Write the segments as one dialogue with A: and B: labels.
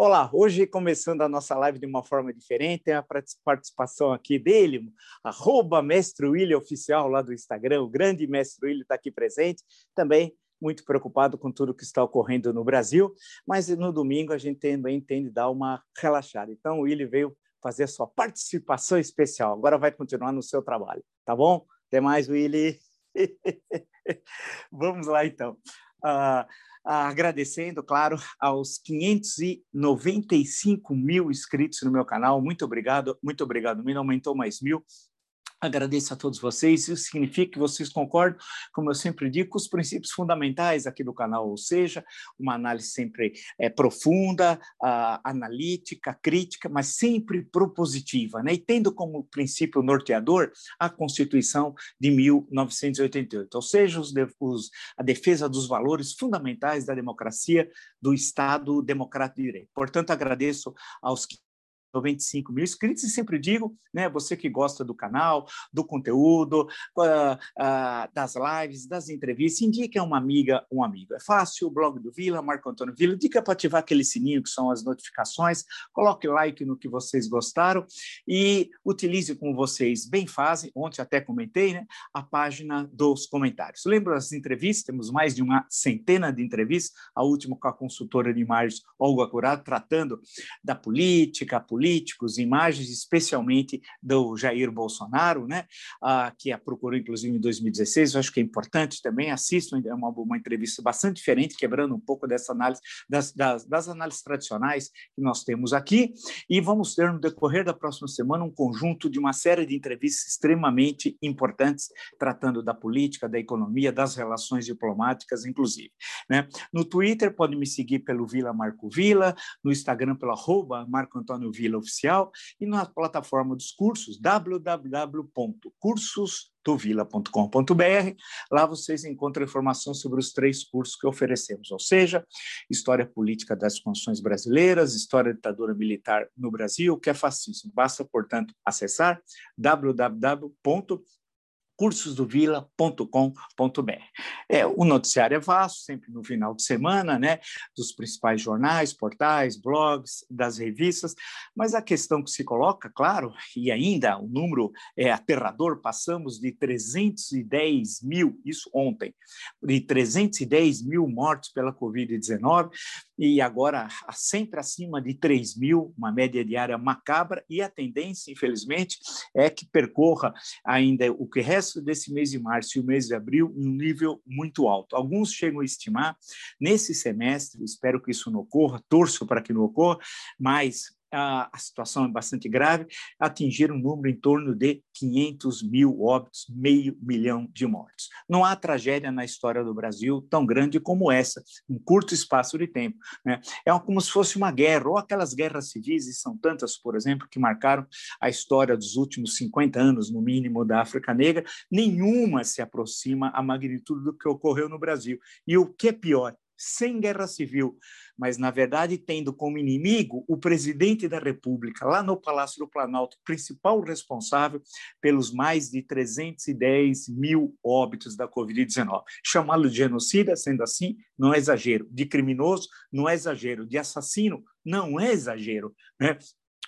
A: Olá, hoje começando a nossa live de uma forma diferente, a participação aqui dele, arroba Mestre William Oficial lá do Instagram, o grande Mestre William está aqui presente, também muito preocupado com tudo que está ocorrendo no Brasil, mas no domingo a gente também de dar uma relaxada. Então o William veio fazer a sua participação especial, agora vai continuar no seu trabalho, tá bom? Até mais, Willy. Vamos lá, então. Uh, agradecendo, claro, aos 595 mil inscritos no meu canal. Muito obrigado, muito obrigado. Me aumentou mais mil. Agradeço a todos vocês. Isso significa que vocês concordam, como eu sempre digo, com os princípios fundamentais aqui do canal, ou seja, uma análise sempre é, profunda, uh, analítica, crítica, mas sempre propositiva, né? e tendo como princípio norteador a Constituição de 1988, ou seja, os, os, a defesa dos valores fundamentais da democracia, do Estado democrático de direito. Portanto, agradeço aos 95 mil inscritos e sempre digo, né, você que gosta do canal, do conteúdo, uh, uh, das lives, das entrevistas, indique a uma amiga, um amigo. É fácil, o blog do Vila, Marco Antônio Vila, dica para ativar aquele sininho que são as notificações, coloque like no que vocês gostaram e utilize como vocês bem fazem, ontem até comentei, né, a página dos comentários. Lembra das entrevistas? Temos mais de uma centena de entrevistas, a última com a consultora de imagens Olga Curado, tratando da política, política políticos, imagens especialmente do Jair Bolsonaro, né, ah, que a procurou inclusive em 2016, eu acho que é importante também, assistam, é uma, uma entrevista bastante diferente, quebrando um pouco dessa análise, das, das, das análises tradicionais que nós temos aqui, e vamos ter no decorrer da próxima semana um conjunto de uma série de entrevistas extremamente importantes, tratando da política, da economia, das relações diplomáticas, inclusive. Né? No Twitter, pode me seguir pelo Vila Marco Vila, no Instagram pelo Marco Antônio Vila Vila Oficial e na plataforma dos cursos www.cursosdovila.com.br. Lá vocês encontram informação sobre os três cursos que oferecemos, ou seja, História Política das Constituições Brasileiras, História da Ditadura Militar no Brasil, que é facílimo. Basta, portanto, acessar www cursosdovila.com.br. É, o noticiário é vasto, sempre no final de semana, né, dos principais jornais, portais, blogs, das revistas, mas a questão que se coloca, claro, e ainda o número é aterrador, passamos de 310 mil, isso ontem, de 310 mil mortos pela Covid-19, e agora sempre acima de 3 mil, uma média diária macabra, e a tendência, infelizmente, é que percorra ainda o que resta desse mês de março e o mês de abril um nível muito alto. Alguns chegam a estimar, nesse semestre, espero que isso não ocorra, torço para que não ocorra, mas a, a situação é bastante grave, atingir um número em torno de 500 mil óbitos, meio milhão de mortes. Não há tragédia na história do Brasil tão grande como essa, em curto espaço de tempo. Né? É como se fosse uma guerra, ou aquelas guerras civis, e são tantas, por exemplo, que marcaram a história dos últimos 50 anos, no mínimo, da África Negra, nenhuma se aproxima à magnitude do que ocorreu no Brasil. E o que é pior, sem guerra civil, mas, na verdade, tendo como inimigo o presidente da República, lá no Palácio do Planalto, principal responsável pelos mais de 310 mil óbitos da Covid-19. Chamá-lo de genocida, sendo assim, não é exagero. De criminoso, não é exagero. De assassino, não é exagero. Né?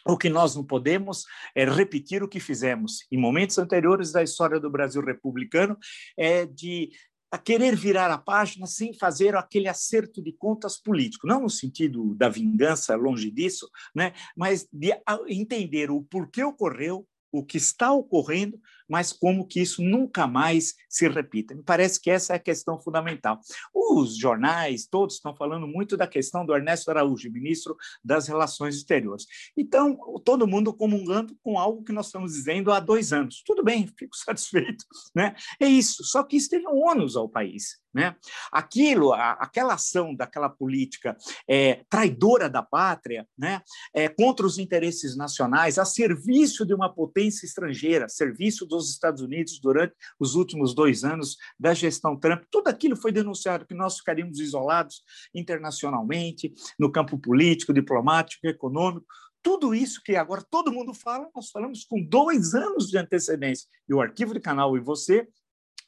A: O que nós não podemos é repetir o que fizemos em momentos anteriores da história do Brasil republicano, é de a querer virar a página sem fazer aquele acerto de contas político, não no sentido da vingança, longe disso, né? mas de entender o porquê ocorreu, o que está ocorrendo, mas como que isso nunca mais se repita. Me parece que essa é a questão fundamental. Os jornais, todos estão falando muito da questão do Ernesto Araújo, ministro das Relações Exteriores. Então, todo mundo comungando com algo que nós estamos dizendo há dois anos. Tudo bem, fico satisfeito. Né? É isso, só que isso teve um ônus ao país. Né? Aquilo, a, aquela ação daquela política é, traidora da pátria, né? É, contra os interesses nacionais, a serviço de uma potência estrangeira, serviço dos Estados Unidos durante os últimos dois anos da gestão Trump, tudo aquilo foi denunciado que nós ficaríamos isolados internacionalmente, no campo político, diplomático, econômico, tudo isso que agora todo mundo fala, nós falamos com dois anos de antecedência. E o arquivo de canal e você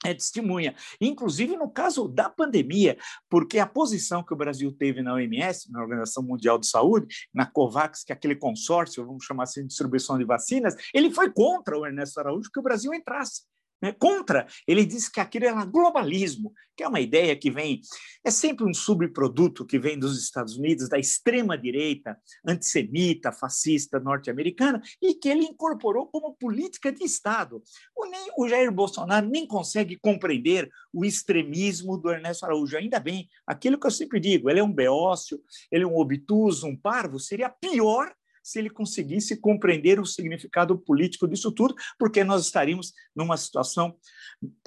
A: é testemunha. Inclusive no caso da pandemia, porque a posição que o Brasil teve na OMS, na Organização Mundial de Saúde, na COVAX, que é aquele consórcio, vamos chamar assim, de distribuição de vacinas, ele foi contra o Ernesto Araújo que o Brasil entrasse né, contra. Ele disse que aquilo era globalismo, que é uma ideia que vem, é sempre um subproduto que vem dos Estados Unidos, da extrema-direita, antissemita, fascista norte-americana, e que ele incorporou como política de Estado. O, nem, o Jair Bolsonaro nem consegue compreender o extremismo do Ernesto Araújo. Ainda bem, aquilo que eu sempre digo, ele é um beócio, ele é um obtuso, um parvo, seria pior se ele conseguisse compreender o significado político disso tudo, porque nós estaríamos numa situação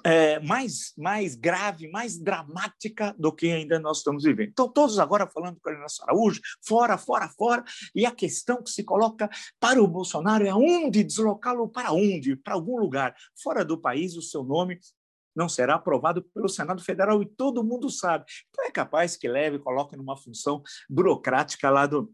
A: é, mais, mais grave, mais dramática do que ainda nós estamos vivendo. Então, todos agora falando com o Ernesto Araújo, fora, fora, fora, e a questão que se coloca para o Bolsonaro é onde deslocá-lo para onde? Para algum lugar fora do país, o seu nome não será aprovado pelo Senado Federal e todo mundo sabe. Então é capaz que leve coloque numa função burocrática lá do,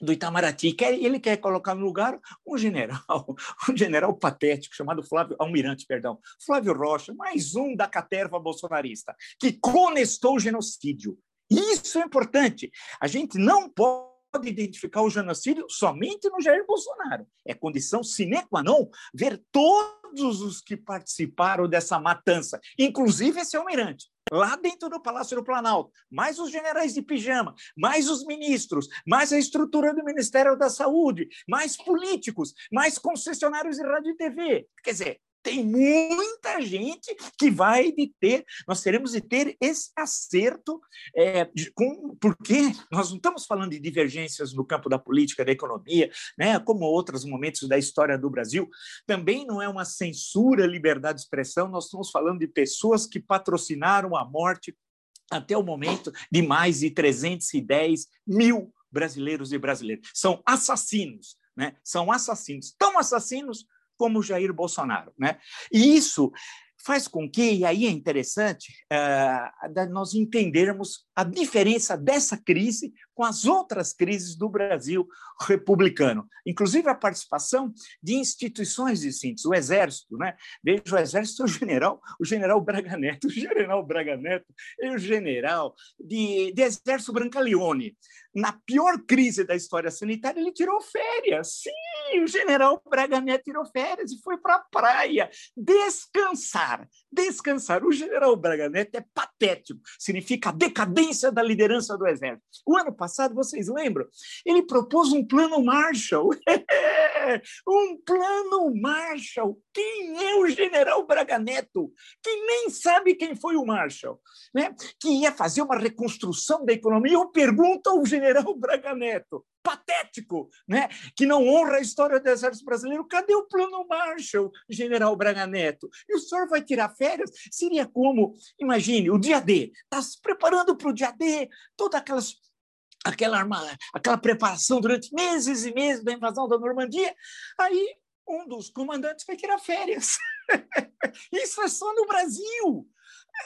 A: do Itamaraty. Ele quer colocar no lugar um general, um general patético chamado Flávio Almirante, perdão, Flávio Rocha, mais um da caterva bolsonarista, que conestou o genocídio. Isso é importante. A gente não pode identificar o genocídio somente no Jair Bolsonaro. É condição sine qua non ver todos os que participaram dessa matança, inclusive esse almirante lá dentro do Palácio do Planalto, mais os generais de pijama, mais os ministros, mais a estrutura do Ministério da Saúde, mais políticos, mais concessionários de rádio e TV. Quer dizer, tem muita gente que vai de ter, nós teremos de ter esse acerto, é, com, porque nós não estamos falando de divergências no campo da política, da economia, né, como outros momentos da história do Brasil, também não é uma censura liberdade de expressão, nós estamos falando de pessoas que patrocinaram a morte até o momento de mais de 310 mil brasileiros e brasileiras. São assassinos, né? São assassinos, tão assassinos como Jair Bolsonaro. Né? E isso faz com que, e aí é interessante, uh, nós entendermos a diferença dessa crise com as outras crises do Brasil republicano, inclusive a participação de instituições distintas, o Exército, né? Veja o Exército, o general, o general Braga Neto, o general Braga Neto e o general de, de Exército Brancaleone. Na pior crise da história sanitária, ele tirou férias. Sim, o general Braga Neto tirou férias e foi para a praia descansar. Descansar. O general Braga Neto é patético, significa decadência da liderança do Exército. O ano passado, passado, vocês lembram? Ele propôs um plano Marshall. um plano Marshall. Quem é o general Braga Neto? Que nem sabe quem foi o Marshall. Né? Que ia fazer uma reconstrução da economia. Eu pergunto ao general Braga Neto patético, né? que não honra a história do Exército Brasileiro. Cadê o plano Marshall, general Braga Neto? E o senhor vai tirar férias? Seria como, imagine, o dia D, está se preparando para o dia D, todas aquelas aquela, aquela preparação durante meses e meses da invasão da Normandia. Aí um dos comandantes foi tirar férias. Isso é só no Brasil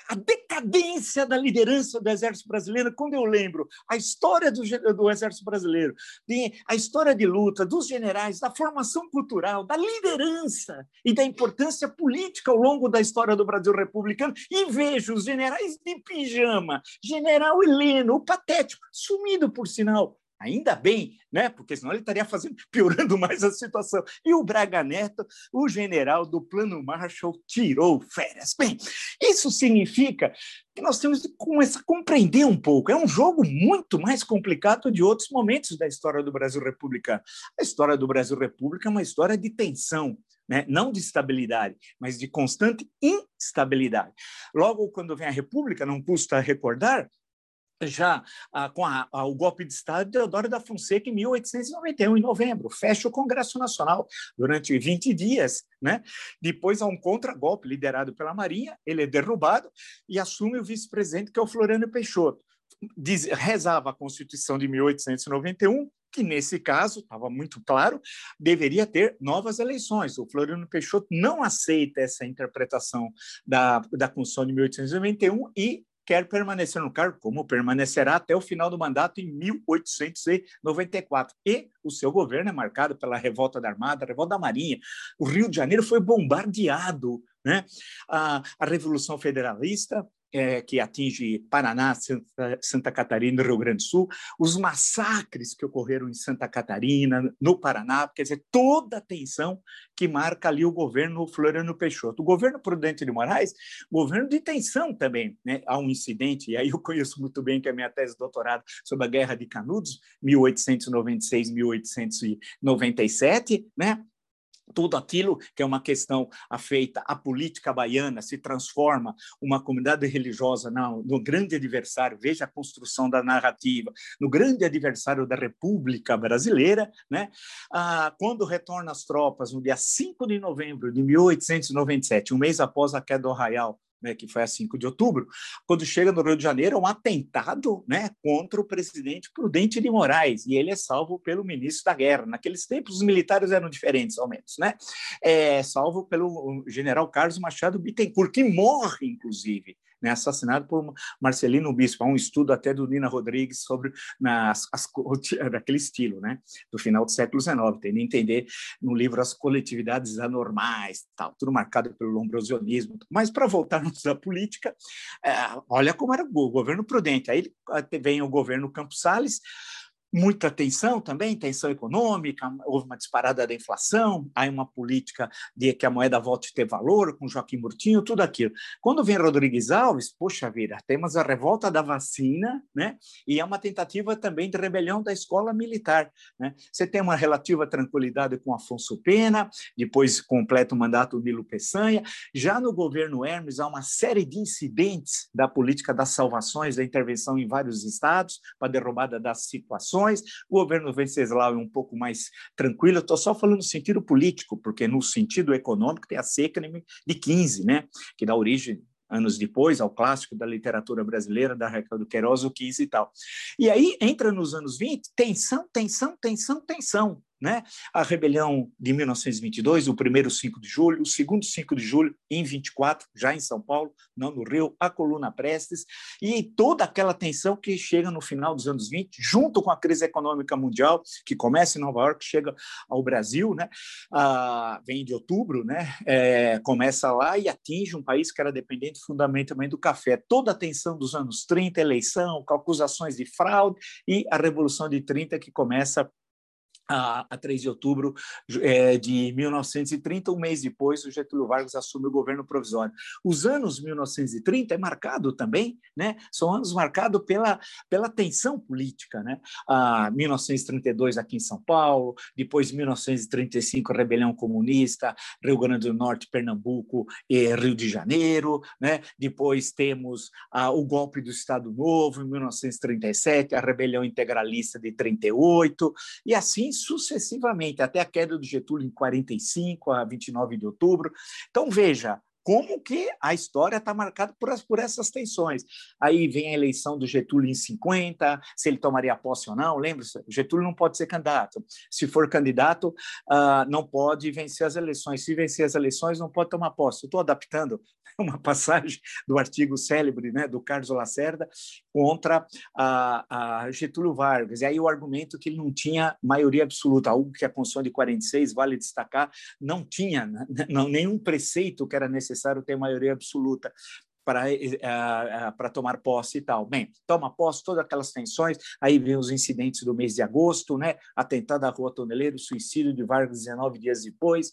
A: a decadência da liderança do Exército Brasileiro, quando eu lembro a história do, do Exército Brasileiro, de, a história de luta dos generais, da formação cultural, da liderança e da importância política ao longo da história do Brasil republicano, e vejo os generais de pijama, general Heleno, o patético, sumido por sinal, Ainda bem, né? porque senão ele estaria fazendo, piorando mais a situação. E o Braga Neto, o general do Plano Marshall, tirou férias. Bem, isso significa que nós temos que começar a compreender um pouco. É um jogo muito mais complicado de outros momentos da história do Brasil republicano. A história do Brasil república é uma história de tensão, né? não de estabilidade, mas de constante instabilidade. Logo, quando vem a República, não custa recordar, já ah, com a, a, o golpe de Estado de Deodoro da Fonseca em 1891, em novembro. Fecha o Congresso Nacional durante 20 dias. Né? Depois há um contragolpe liderado pela Marinha, ele é derrubado e assume o vice-presidente, que é o Floriano Peixoto. Diz, rezava a Constituição de 1891, que nesse caso, estava muito claro, deveria ter novas eleições. O Floriano Peixoto não aceita essa interpretação da, da Constituição de 1891 e quer permanecer no cargo, como permanecerá até o final do mandato em 1894. E o seu governo é marcado pela revolta da Armada, revolta da Marinha. O Rio de Janeiro foi bombardeado. Né? A, a Revolução Federalista é, que atinge Paraná, Santa, Santa Catarina e Rio Grande do Sul, os massacres que ocorreram em Santa Catarina, no Paraná, quer dizer, toda a tensão que marca ali o governo Floriano Peixoto. O governo Prudente de Moraes, governo de tensão também. Né? Há um incidente, e aí eu conheço muito bem que é a minha tese de doutorado sobre a Guerra de Canudos, 1896-1897, né? Tudo aquilo que é uma questão afeita à política baiana se transforma uma comunidade religiosa no, no, grande adversário, veja a construção da narrativa, no grande adversário da República Brasileira, né? Ah, quando retorna as tropas no dia 5 de novembro de 1897, um mês após a queda do Arraial, né, que foi a 5 de outubro, quando chega no Rio de Janeiro, é um atentado né, contra o presidente Prudente de Moraes, e ele é salvo pelo ministro da Guerra. Naqueles tempos, os militares eram diferentes, ao menos, né? É, salvo pelo general Carlos Machado Bittencourt, que morre, inclusive, né, assassinado por Marcelino Bispo. Há um estudo até do Nina Rodrigues sobre nas, as, daquele estilo, né, do final do século XIX, tendo a entender no livro As Coletividades Anormais, tal, tudo marcado pelo lombrosianismo. Mas para voltarmos à política, é, olha como era o governo prudente. Aí vem o governo Campos Salles, muita tensão também, tensão econômica, houve uma disparada da inflação, há uma política de que a moeda volte a ter valor, com Joaquim Murtinho, tudo aquilo. Quando vem Rodrigues Alves, poxa vida, temos a revolta da vacina, né? E é uma tentativa também de rebelião da escola militar, né? Você tem uma relativa tranquilidade com Afonso Pena, depois completa o mandato Nilo Peçanha. Já no governo Hermes há uma série de incidentes da política das salvações, da intervenção em vários estados para derrubada das situações o governo Venceslau é um pouco mais tranquilo. Estou só falando no sentido político, porque no sentido econômico tem a seca de 15, né? que dá origem anos depois, ao clássico da literatura brasileira, da Raquel do Queiroz, o 15 e tal. E aí entra nos anos 20, tensão, tensão, tensão, tensão. Né? A rebelião de 1922, o primeiro 5 de julho, o segundo 5 de julho em 24, já em São Paulo, não no Rio, a coluna Prestes, e toda aquela tensão que chega no final dos anos 20, junto com a crise econômica mundial, que começa em Nova York, chega ao Brasil, né? Ah, vem de outubro, né? É, começa lá e atinge um país que era dependente fundamentalmente do café. Toda a tensão dos anos 30, eleição, acusações de fraude e a Revolução de 30 que começa a, a 3 de outubro é, de 1930, um mês depois, o Getúlio Vargas assume o governo provisório. Os anos 1930 é marcado também, né? São anos marcados pela, pela tensão política, né? Ah, 1932 aqui em São Paulo, depois 1935 rebelião comunista, Rio Grande do Norte, Pernambuco e Rio de Janeiro, né? Depois temos ah, o golpe do Estado Novo em 1937, a rebelião integralista de 38 e assim sucessivamente, até a queda do Getúlio em 45 a 29 de outubro. Então, veja, como que a história está marcada por, por, essas tensões. Aí vem a eleição do Getúlio em 50, se ele tomaria posse ou não. Lembre-se, Getúlio não pode ser candidato. Se for candidato, uh, não pode vencer as eleições. Se vencer as eleições, não pode tomar posse. Estou adaptando uma passagem do artigo célebre né, do Carlos Lacerda contra a, a, Getúlio Vargas. E aí o argumento que ele não tinha maioria absoluta, algo que a Constituição de 46, vale destacar, não tinha né, não, nenhum preceito que era necessário ter maioria absoluta para uh, para tomar posse e tal. Bem, toma posse, todas aquelas tensões, aí vem os incidentes do mês de agosto, né? Atentado à Rua Toneleiro, suicídio de Vargas 19 dias depois,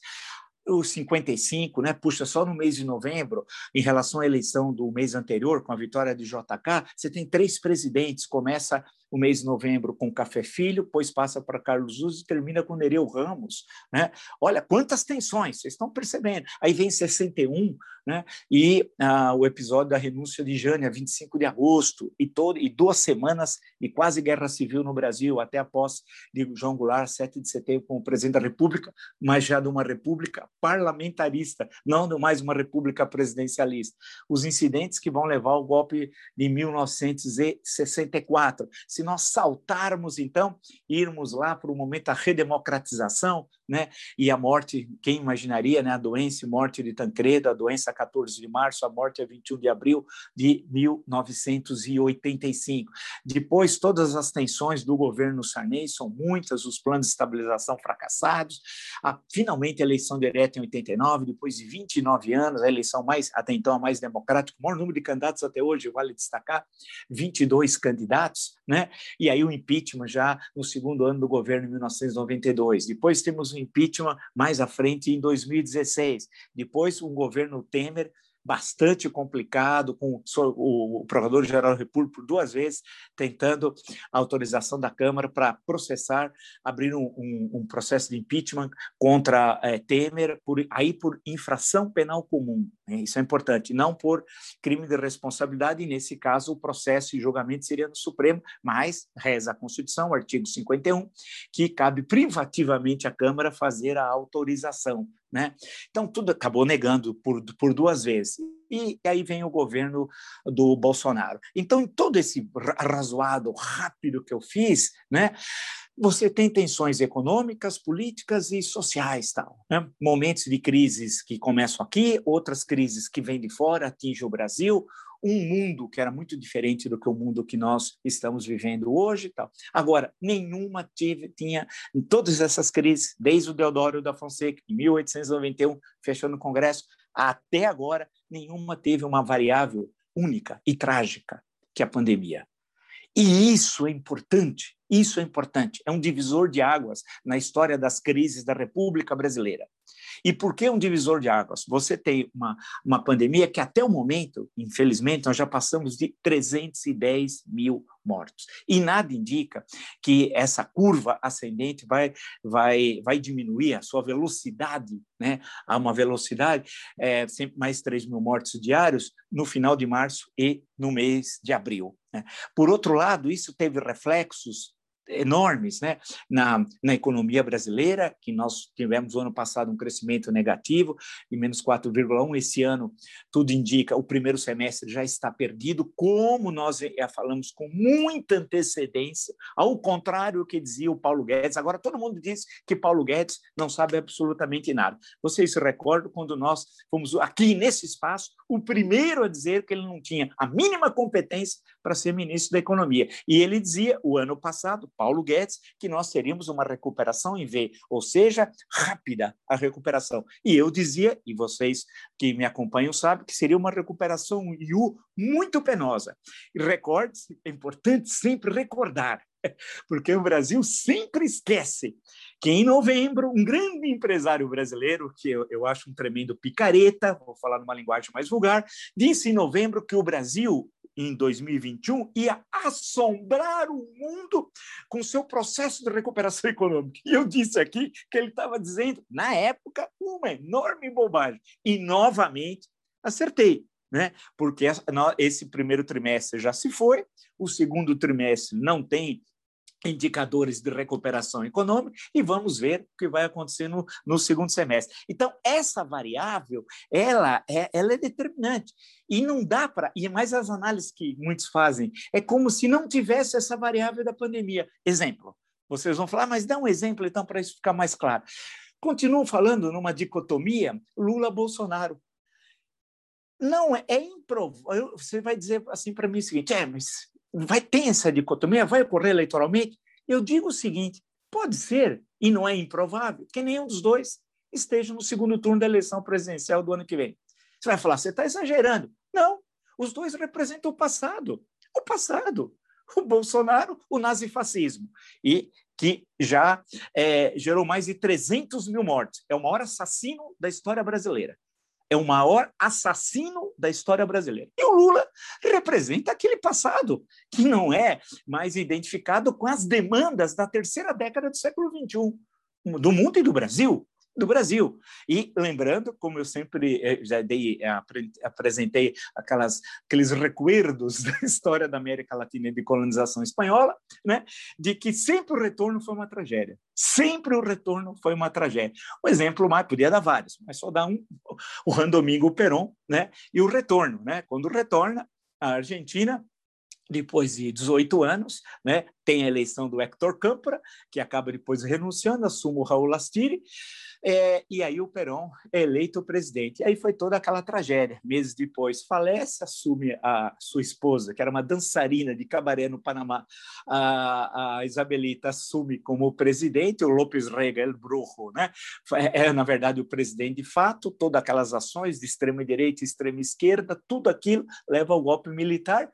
A: o 55, né, puxa só no mês de novembro, em relação à eleição do mês anterior, com a vitória de JK, você tem três presidentes, começa o mês de novembro com Café Filho, depois passa para Carlos Uzzi e termina com Nereu Ramos. Né? Olha quantas tensões, vocês estão percebendo. Aí vem 61, né? e ah, o episódio da renúncia de Jânia, 25 de agosto, e, todo, e duas semanas e quase guerra civil no Brasil, até a posse de João Goulart, 7 de setembro, como presidente da República, mas já de uma república parlamentarista, não de mais uma república presidencialista. Os incidentes que vão levar ao golpe de 1964 se nós saltarmos, então, irmos lá para o momento da redemocratização, né? E a morte, quem imaginaria, né? A doença e morte de Tancredo, a doença 14 de março, a morte é 21 de abril de 1985. Depois, todas as tensões do governo Sarney são muitas, os planos de estabilização fracassados, a, finalmente a eleição direta em 89, depois de 29 anos, a eleição mais, até então, a mais democrática, o maior número de candidatos até hoje, vale destacar, 22 candidatos, né? E aí o impeachment já no segundo ano do governo, em 1992. Depois temos o impeachment mais à frente em 2016. Depois, o governo Temer bastante complicado, com o Procurador-Geral da República por duas vezes tentando a autorização da Câmara para processar, abrir um, um, um, processo de impeachment contra é, Temer, por, aí por infração penal comum. Né? Isso é importante, não por crime de responsabilidade, e nesse caso o processo e julgamento seria no Supremo, mas reza a Constituição, artigo 51, que cabe privativamente à Câmara fazer a autorização né? Então, tudo acabou negando por, por duas vezes. E, aí vem o governo do Bolsonaro. Então, em todo esse razoado rápido que eu fiz, né, você tem tensões econômicas, políticas e sociais, tal, né? momentos de crises que começam aqui, outras crises que vêm de fora, atingem o Brasil, um mundo que era muito diferente do que o mundo que nós estamos vivendo hoje tal. Agora, nenhuma tive, tinha, todas essas crises, desde o Deodoro da Fonseca, em 1891, fechando o Congresso, até agora, nenhuma teve uma variável única e trágica, que é a pandemia. E isso é importante, isso é importante, é um divisor de águas na história das crises da República Brasileira. E por que um divisor de águas? Você tem uma, uma pandemia que, até o momento, infelizmente, nós já passamos de 310 mil mortos. E nada indica que essa curva ascendente vai, vai, vai diminuir a sua velocidade, né? a uma velocidade, é, sempre mais 3 mil mortos diários no final de março e no mês de abril. Né? Por outro lado, isso teve reflexos enormes né? na, na economia brasileira, que nós tivemos no ano passado um crescimento negativo, de menos 4,1. Esse ano, tudo indica, o primeiro semestre já está perdido, como nós falamos com muita antecedência, ao contrário do que dizia o Paulo Guedes. Agora, todo mundo diz que Paulo Guedes não sabe absolutamente nada. Vocês se recordam quando nós fomos aqui nesse espaço, o primeiro a dizer que ele não tinha a mínima competência para ser ministro da Economia. E ele dizia, o ano passado, Paulo Guedes, que nós teríamos uma recuperação em V, ou seja, rápida a recuperação. E eu dizia, e vocês que me acompanham sabem, que seria uma recuperação U muito penosa. E recorde-se, é importante sempre recordar, porque o Brasil sempre esquece que em novembro, um grande empresário brasileiro, que eu, eu acho um tremendo picareta, vou falar numa linguagem mais vulgar, disse em novembro que o Brasil em 2021 ia assombrar o mundo com seu processo de recuperação econômica. E eu disse aqui que ele estava dizendo, na época, uma enorme bobagem. E, novamente, acertei. Né? Porque esse primeiro trimestre já se foi, o segundo trimestre não tem indicadores de recuperação econômica e vamos ver o que vai acontecer no, no segundo semestre. Então, essa variável, ela é, ela é determinante. E não dá para... E mais as análises que muitos fazem, é como se não tivesse essa variável da pandemia. Exemplo, vocês vão falar, mas dá um exemplo, então, para isso ficar mais claro. Continuam falando numa dicotomia Lula-Bolsonaro. Não, é, é improvável. Você vai dizer assim para mim o seguinte, é, mas vai ter essa dicotomia, vai ocorrer eleitoralmente? Eu digo o seguinte: pode ser, e não é improvável, que nenhum dos dois esteja no segundo turno da eleição presidencial do ano que vem. Você vai falar, você está exagerando. Não, os dois representam o passado. O passado. O Bolsonaro, o nazifascismo. E que já é, gerou mais de 300 mil mortes. É o maior assassino da história brasileira é o maior assassino da história brasileira. E o Lula representa aquele passado que não é mais identificado com as demandas da terceira década do século XXI, do mundo e do Brasil do Brasil. E lembrando, como eu sempre eh, já dei, eh, apresentei aquelas, aqueles recuerdos da história da América Latina e de colonização espanhola, né, de que sempre o retorno foi uma tragédia. Sempre o retorno foi uma tragédia. O exemplo mais, podia dar vários, mas só dar um, o Randomingo Perón, né, e o retorno, né, quando retorna, a Argentina depois de 18 anos, né, tem a eleição do Hector Câmpora, que acaba depois renunciando, assume o Raul Lastiri, é, e aí o Perón é eleito presidente. E aí foi toda aquela tragédia. Meses depois, falece, assume a sua esposa, que era uma dançarina de cabaré no Panamá. A, a Isabelita assume como presidente, o López Rega El Brujo, né? É, é, na verdade, o presidente de fato. Todas aquelas ações de extrema-direita e extrema-esquerda, tudo aquilo leva ao golpe militar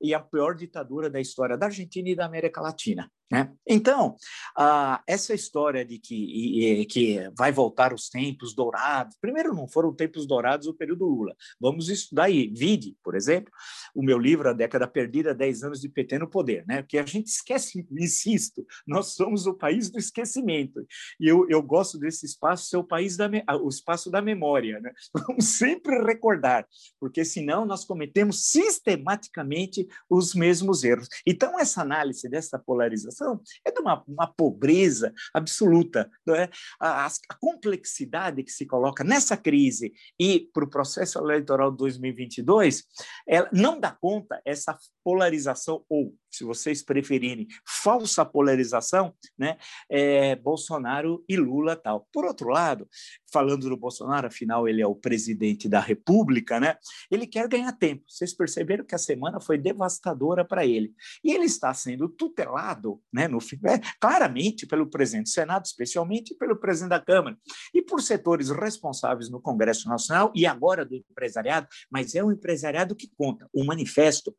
A: e a pior ditadura da história da Argentina e da América Latina. Né? Então, ah, essa história de que, e, e, que vai voltar os tempos dourados, primeiro não foram tempos dourados o período Lula, vamos estudar aí, vide, por exemplo, o meu livro A Década Perdida, 10 anos de PT no Poder, né? porque a gente esquece, insisto, nós somos o país do esquecimento, e eu, eu gosto desse espaço ser o, país da, o espaço da memória, né? vamos sempre recordar, porque senão nós cometemos sistematicamente os mesmos erros. Então, essa análise dessa polarização é de uma, uma pobreza absoluta. Não é? a, a, complexidade que se coloca nessa crise e para o processo eleitoral de 2022, ela não dá conta essa polarização, ou, se vocês preferirem, falsa polarização, né? É, Bolsonaro e Lula tal. Por outro lado, falando do Bolsonaro, afinal ele é o presidente da República, né? Ele quer ganhar tempo. Vocês perceberam que a semana foi devastadora para ele. E ele está sendo tutelado né, no, é, claramente pelo presidente do Senado, especialmente pelo presidente da Câmara, e por setores responsáveis no Congresso Nacional e agora do empresariado, mas é o empresariado que conta. O manifesto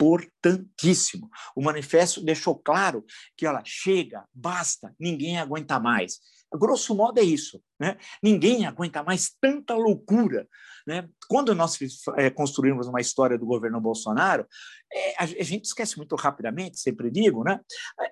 A: importantíssimo. O manifesto deixou claro que ela chega, basta, ninguém aguenta mais. Grosso modo é isso. Né? Ninguém aguenta mais tanta loucura. Né? Quando nós é, construímos uma história do governo Bolsonaro, é, a, a, gente esquece muito rapidamente, sempre digo, né?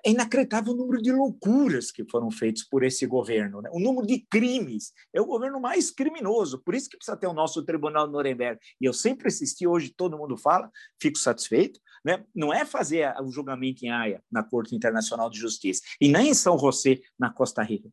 A: é inacreditável o número de loucuras que foram feitas por esse governo, né? o número de crimes. É o governo mais criminoso, por isso que precisa ter o nosso Tribunal de Nuremberg. E eu sempre assisti, hoje todo mundo fala, fico satisfeito. Né? Não é fazer o julgamento em Haia, na Corte Internacional de Justiça, e nem em São José, na Costa Rica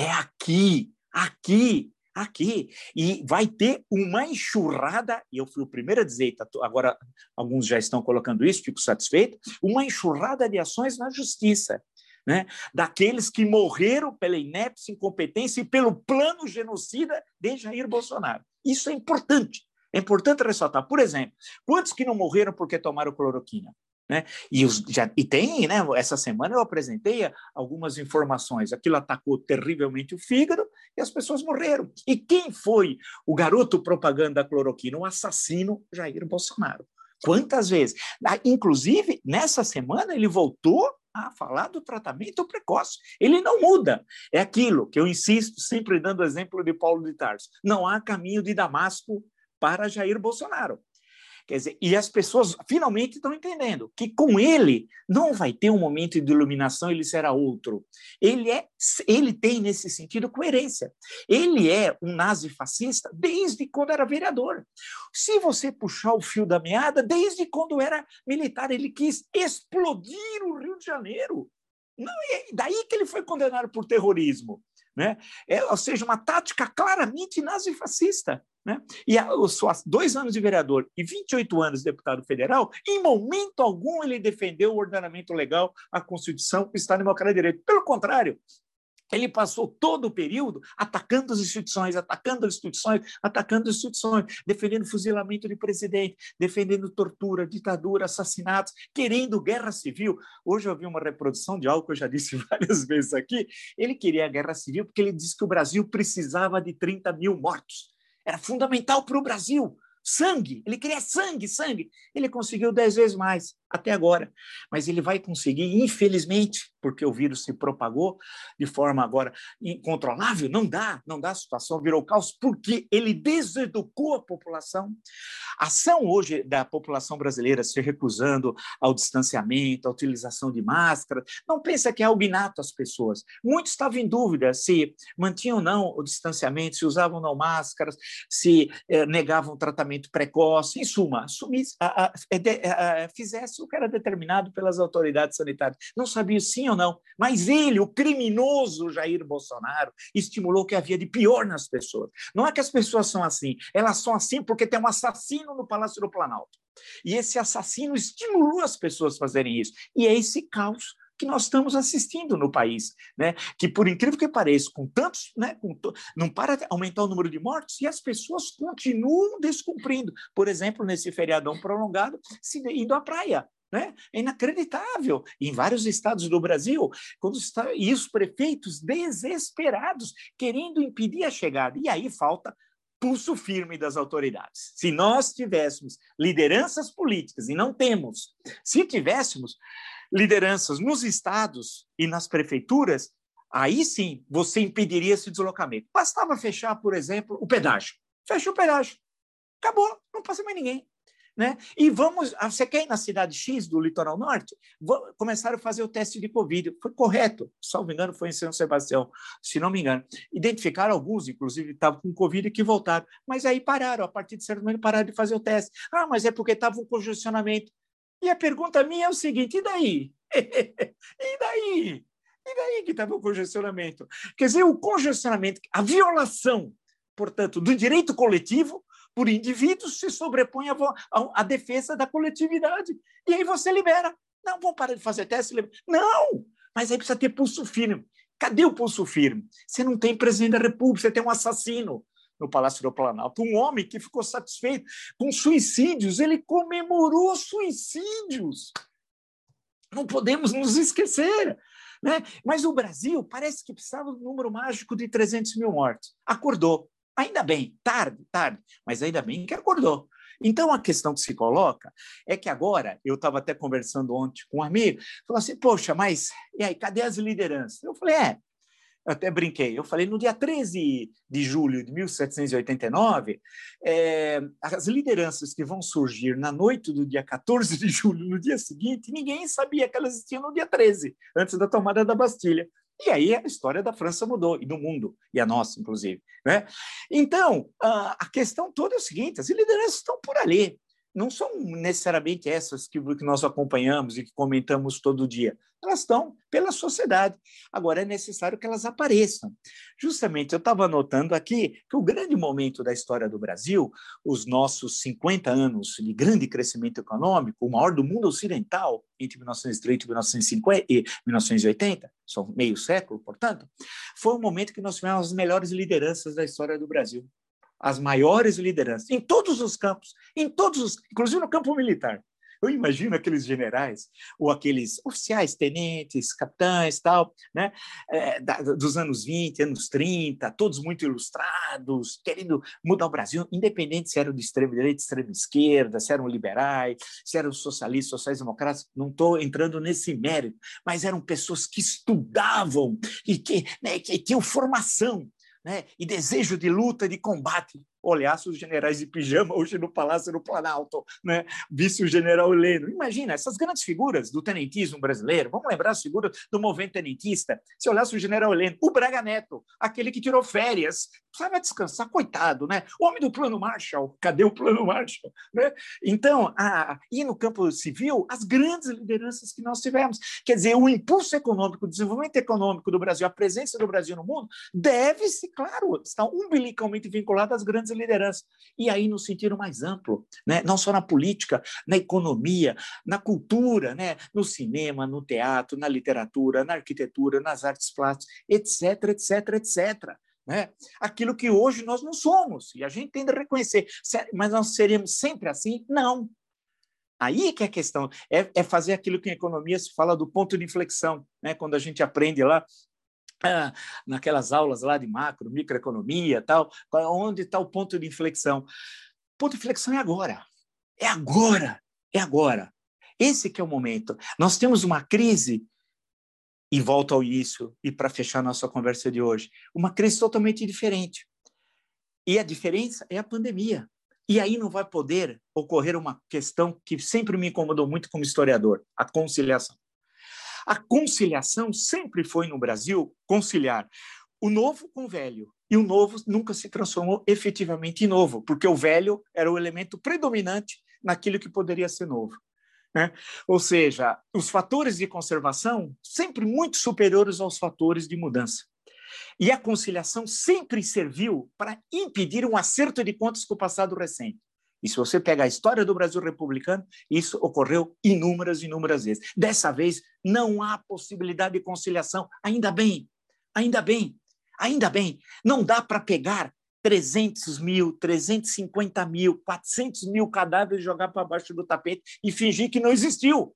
A: é aqui, aqui, aqui. E vai ter uma enxurrada, e eu fui o primeiro a dizer, tá, agora alguns já estão colocando isso, fico satisfeito, uma enxurrada de ações na justiça. Né? daqueles que morreram pela inépcia, incompetência e pelo plano genocida de Jair Bolsonaro. Isso é importante. É importante ressaltar. Por exemplo, quantos que não morreram porque tomaram cloroquina? Né? E, os, já, e tem, né? essa semana eu apresentei algumas informações. Aquilo atacou terrivelmente o fígado e as pessoas morreram. E quem foi o garoto propaganda da cloroquina? O assassino Jair Bolsonaro. Quantas vezes? Ah, inclusive, nessa semana, ele voltou a falar do tratamento precoce. Ele não muda. É aquilo que eu insisto, sempre dando exemplo de Paulo de Tarso. Não há caminho de Damasco para Jair Bolsonaro. Quer dizer, e as pessoas finalmente estão entendendo que com ele não vai ter um momento de iluminação, ele será outro. Ele é, ele tem nesse sentido coerência. Ele é um nazi-fascista desde quando era vereador. Se você puxar o fio da meada, desde quando era militar, ele quis explodir o Rio de Janeiro. Não, é daí que ele foi condenado por terrorismo. Né? É, ou seja, uma tática claramente nazifascista. Né? E a, dois anos de vereador e 28 anos de deputado federal, em momento algum ele defendeu o ordenamento legal, a Constituição, o Estado Democrático de Direito. Pelo contrário, ele passou todo o período atacando as instituições, atacando as instituições, atacando as instituições, defendendo fuzilamento de presidente, defendendo tortura, ditadura, assassinatos, querendo guerra civil. Hoje eu vi uma reprodução de algo que eu já disse várias vezes aqui. Ele queria a guerra civil porque ele disse que o Brasil precisava de 30 mil mortos. Era fundamental para o Brasil. Sangue, ele queria sangue, sangue. Ele conseguiu dez vezes mais até agora. Mas ele vai conseguir, infelizmente, porque o vírus se propagou de forma agora incontrolável, não dá, não dá, a situação virou caos, porque ele deseducou a população. A ação hoje da população brasileira se recusando ao distanciamento, à utilização de máscara, não pensa que é algo inato às pessoas. Muitos estavam em dúvida se mantinham ou não o distanciamento, se usavam ou não máscaras, se eh, negavam tratamento precoce, em suma, assumisse, a, a, a, fizesse que era determinado pelas autoridades sanitárias. Não sabia sim ou não, mas ele, o criminoso Jair Bolsonaro, estimulou que havia de pior nas pessoas. Não é que as pessoas são assim, elas são assim porque tem um assassino no Palácio do Planalto. E esse assassino estimulou as pessoas a fazerem isso. E é esse caos que nós estamos assistindo no país, né? Que por incrível que pareça, com tantos, né, com to... não para de aumentar o número de mortos e as pessoas continuam descumprindo. Por exemplo, nesse feriadão prolongado, se indo à praia, né? É inacreditável. Em vários estados do Brasil, quando está, e os prefeitos desesperados querendo impedir a chegada. E aí falta pulso firme das autoridades. Se nós tivéssemos lideranças políticas, e não temos, se tivéssemos lideranças nos estados e nas prefeituras, aí sim você impediria esse deslocamento. Bastava fechar, por exemplo, o pedágio. Fecha o pedágio. Acabou, não passa mais ninguém. Né? E vamos, ah, você quer ir na cidade X do litoral norte? começaram a fazer o teste de Covid. Foi correto, salvo engano, foi em São Sebastião, se não me engano. Identificaram alguns, inclusive, estavam com Covid que voltaram. Mas aí pararam, a partir de certo momento, pararam de fazer o teste. Ah, mas é porque estava um congestionamento. E a pergunta minha é o seguinte: e daí? e daí? E daí que estava o congestionamento? Quer dizer, o congestionamento, a violação, portanto, do direito coletivo por indivíduos se sobrepõe à, defesa da coletividade. E aí você libera. Não, vamos parar de fazer teste. Não! Mas aí precisa ter pulso firme. Cadê o pulso firme? Você não tem presidente da República, você tem um assassino no Palácio do Planalto. Um homem que ficou satisfeito com suicídios, ele comemorou suicídios. Não podemos nos esquecer. Né? Mas o Brasil parece que precisava do número mágico de 300 mil mortos. Acordou. Ainda bem, tarde, tarde, mas ainda bem que acordou. Então, a questão que se coloca é que agora, eu estava até conversando ontem com um amigo, falou assim, poxa, mas e aí, cadê as lideranças? Eu falei, é, até brinquei, eu falei, no dia 13 de julho de 1789, é, as lideranças que vão surgir na noite do dia 14 de julho, no dia seguinte, ninguém sabia que elas existiam no dia 13, antes da tomada da Bastilha. E aí a história da França mudou, e do mundo, e a nossa, inclusive. Né? Então, a questão toda é o seguinte: as lideranças estão por ali não são necessariamente essas que, que nós acompanhamos e que comentamos todo dia. Elas estão pela sociedade. Agora é necessário que elas apareçam. Justamente, eu estava anotando aqui que o grande momento da história do Brasil, os nossos 50 anos de grande crescimento econômico, o maior do mundo ocidental, entre 1930 e 1950 e 1980, são meio século, portanto, foi um momento que nós tivemos as melhores lideranças da história do Brasil as maiores lideranças, em todos os campos, em todos os, inclusive no campo militar. Eu imagino aqueles generais, ou aqueles oficiais, tenentes, capitães, tal, né? É, da, dos anos 20, anos 30, todos muito ilustrados, querendo mudar o Brasil, independente se eram de extrema direita, extrema esquerda, se eram liberais, se eram socialistas, sociais-democratas, não estou entrando nesse mérito, mas eram pessoas que estudavam e que, né, que tinham formação né, e desejo de luta, de combate olhasse os generais de pijama hoje no Palácio do Planalto, né? Visse o general Heleno. Imagina, essas grandes figuras do tenentismo brasileiro, vamos lembrar as figuras do movimento tenentista, se olhasse o general Heleno, o Braga Neto, aquele que tirou férias, precisava descansar, coitado, né? O homem do plano Marshall, cadê o plano Marshall? Né? Então, a, e no campo civil, as grandes lideranças que nós tivemos. Quer dizer, o impulso econômico, o desenvolvimento econômico do Brasil, a presença do Brasil no mundo, deve-se, claro, estar umbilicalmente vinculado às grandes lideranças. E aí, no sentido mais amplo, né? não só na política, na economia, na cultura, né? no cinema, no teatro, na literatura, na arquitetura, nas artes plásticas, etc, etc, etc. Né? Aquilo que hoje nós não somos, e a gente tem de reconhecer. Mas nós seremos sempre assim? Não. Aí que é a questão, é, é, fazer aquilo que em economia se fala do ponto de inflexão, né? quando a gente aprende lá ah, naquelas aulas lá de macro, microeconomia, tal, onde está o ponto de inflexão? O ponto de inflexão é agora. É agora. É agora. Esse que é o momento. Nós temos uma crise e volto ao início e para fechar nossa conversa de hoje, uma crise totalmente diferente. E a diferença é a pandemia. E aí não vai poder ocorrer uma questão que sempre me incomodou muito como historiador, a conciliação. A conciliação sempre foi no Brasil conciliar o novo com o velho. E o novo nunca se transformou efetivamente em novo, porque o velho era o elemento predominante naquilo que poderia ser novo. Né? Ou seja, os fatores de conservação sempre muito superiores aos fatores de mudança. E a conciliação sempre serviu para impedir um acerto de contas com o passado recente. E se você pegar a história do Brasil republicano, isso ocorreu inúmeras, inúmeras vezes. Dessa vez, não há possibilidade de conciliação. Ainda bem, ainda bem, ainda bem. Não dá para pegar 300 mil, 350 mil, 400 mil cadáveres jogar para baixo do tapete e fingir que não existiu.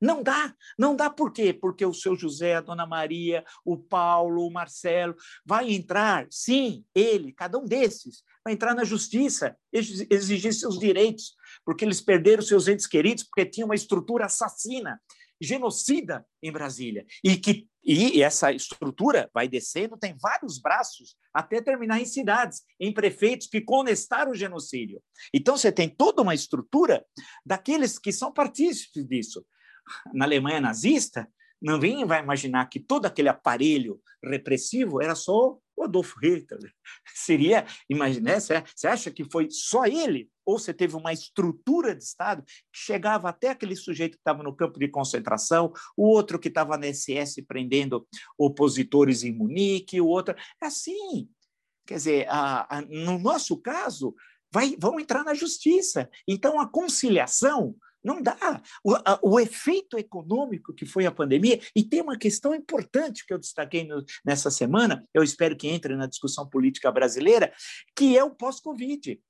A: Não dá, não dá por quê? Porque o seu José, a dona Maria, o Paulo, o Marcelo, vai entrar, sim, ele, cada um desses, vai entrar na justiça, exigir seus direitos, porque eles perderam seus entes queridos, porque tinha uma estrutura assassina, genocida em Brasília. E, que, e essa estrutura vai descendo, tem vários braços, até terminar em cidades, em prefeitos que conestaram o genocídio. Então, você tem toda uma estrutura daqueles que são partícipes disso na Alemanha nazista, ninguém vai imaginar que todo aquele aparelho repressivo era só o Adolf Hitler. Seria, imagina, você acha que foi só ele? Ou você teve uma estrutura de Estado que chegava até aquele sujeito que estava no campo de concentração, o outro que estava na SS prendendo opositores em Munique, o outro. É assim. Quer dizer, a, a, no nosso caso, vai, vão entrar na justiça. Então, a conciliação não dá. O, a, o, efeito econômico que foi a pandemia, e tem uma questão importante que eu destaquei no, nessa semana, eu espero que entre na discussão política brasileira, que é o pós-Covid.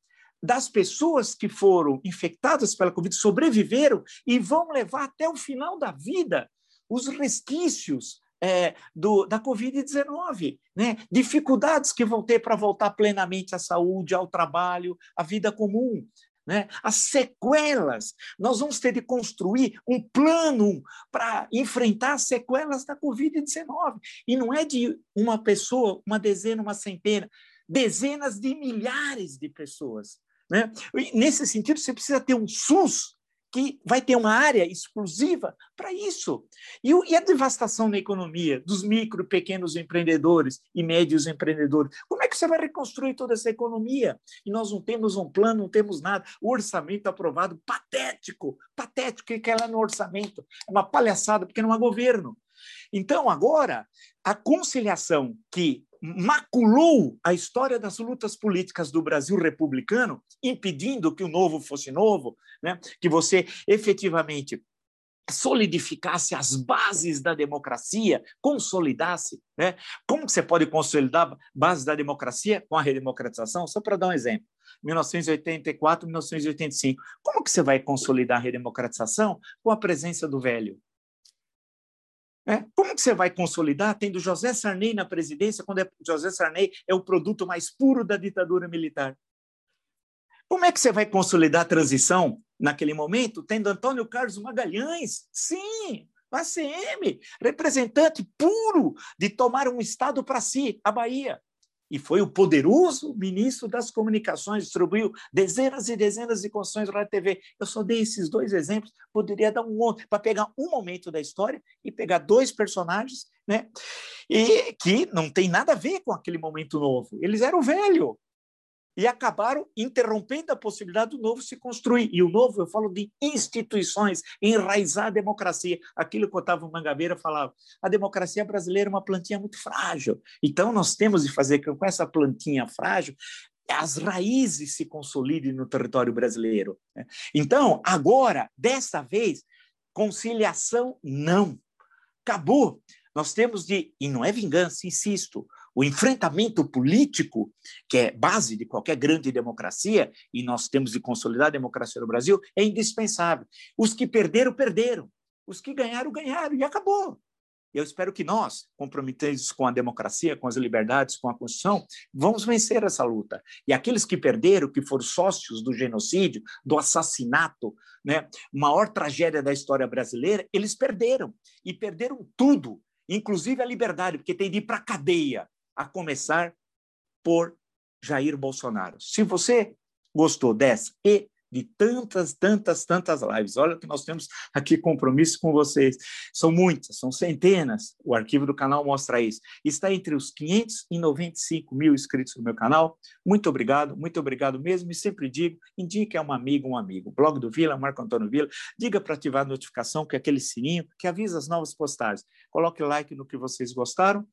A: Das pessoas que foram infectadas pela Covid, sobreviveram e vão levar até o final da vida os resquícios é, do, da Covid-19, né? dificuldades que vão ter para voltar plenamente à saúde, ao trabalho, à vida comum né? as sequelas. Nós vamos ter de construir um plano para enfrentar as sequelas da Covid-19. E não é de uma pessoa, uma dezena, uma centena, dezenas de milhares de pessoas. Né? E, nesse sentido, você precisa ter um SUS que vai ter uma área exclusiva para isso. E, e, a devastação na economia dos micro pequenos empreendedores e médios empreendedores? Como é que você vai reconstruir toda essa economia? E nós não temos um plano, não temos nada. O orçamento aprovado, patético, patético, que é lá no orçamento? É uma palhaçada, porque não há governo. Então, agora, a conciliação que maculou a história das lutas políticas do Brasil republicano, impedindo que o novo fosse novo, né? que você efetivamente solidificasse as bases da democracia, consolidasse, né? Como você pode consolidar bases da democracia com a redemocratização? Só para dar um exemplo. 1984, 1985. Como que você vai consolidar a redemocratização com a presença do velho? É? Como que você vai consolidar tendo José Sarney na presidência, quando é, José Sarney é o produto mais puro da ditadura militar? Como é que você vai consolidar a transição naquele momento, tendo Antônio Carlos Magalhães? Sim, ACM, representante puro de tomar um Estado para si, a Bahia e foi o poderoso ministro das comunicações, distribuiu dezenas e dezenas de concessões rádio TV. Eu só dei esses dois exemplos, poderia dar um outro, para pegar um momento da história e pegar dois personagens, né? E que não tem nada a ver com aquele momento novo. Eles eram velho, e acabaram interrompendo a possibilidade do novo se construir. E o novo, eu falo de instituições, enraizar a democracia. Aquilo que o Otávio Mangabeira falava, a democracia brasileira é uma plantinha muito frágil. Então, nós temos de fazer com essa plantinha frágil as raízes se consolidem no território brasileiro. Né? Então, agora, dessa vez, conciliação, não. Acabou. Nós temos de, e não é vingança, insisto, o enfrentamento político, que é base de qualquer grande democracia, e nós temos de consolidar a democracia no Brasil, é indispensável. Os que perderam, perderam. Os que ganharam, ganharam, e acabou. Eu espero que nós, comprometidos com a democracia, com as liberdades, com a Constituição, vamos vencer essa luta. E aqueles que perderam, que foram sócios do genocídio, do assassinato, né, maior tragédia da história brasileira, eles perderam. E perderam tudo, inclusive a liberdade, porque tem de ir para a cadeia a começar por Jair Bolsonaro. Se você gostou dessa e de tantas, tantas, tantas lives. Olha que nós temos aqui compromisso com vocês. São muitas, são centenas. O arquivo do canal mostra isso. Está entre os 595 mil inscritos no meu canal. Muito obrigado, muito obrigado mesmo. E sempre digo, indique a uma amiga, um amigo. Blog do Vila, Marco Antônio Vila. Diga para ativar a notificação, que é aquele sininho que avisa as novas postagens. Coloque like no que vocês gostaram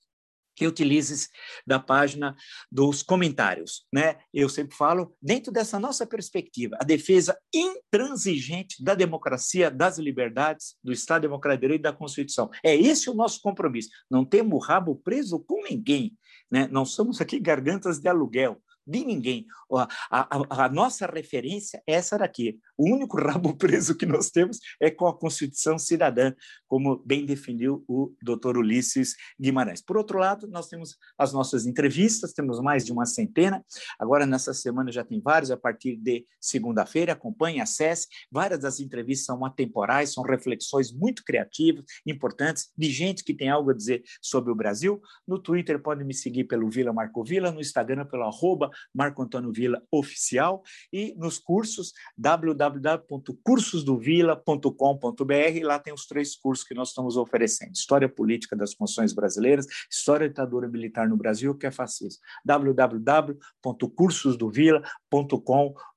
A: que utilizes da página dos comentários, né? Eu sempre falo dentro dessa nossa perspectiva, a defesa intransigente da democracia, das liberdades, do Estado Democrático de Direito e da Constituição. É esse o nosso compromisso. Não temos rabo preso com ninguém, né? Não somos aqui gargantas de aluguel de ninguém. A, a, a, nossa referência é essa daqui. O único rabo preso que nós temos é com a Constituição Cidadã, como bem definiu o doutor Ulisses Guimarães. Por outro lado, nós temos as nossas entrevistas, temos mais de uma centena. Agora, nessa semana, já tem vários, a partir de segunda-feira. Acompanhe, acesse. Várias das entrevistas são atemporais, são reflexões muito criativas, importantes, de gente que tem algo a dizer sobre o Brasil. No Twitter, pode me seguir pelo Vila Marco Vila, no Instagram, pelo arroba Marco Antônio Vila Oficial, e nos cursos www.cursosdovila.com.br, lá tem os três cursos que nós estamos oferecendo: História Política das Constituições Brasileiras, História da Ditadura Militar no Brasil, que é fascismo. www.cursosdovila.com.br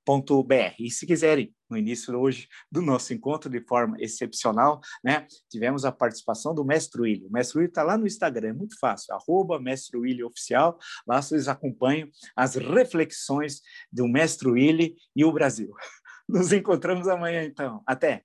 A: e se quiserem, no início hoje do nosso encontro, de forma excepcional, né, tivemos a participação do Mestre William. O Mestre William está lá no Instagram, é muito fácil, arroba Mestre William Oficial, lá vocês acompanham as reflexões do Mestre William e o Brasil. Nos encontramos amanhã, então. Até!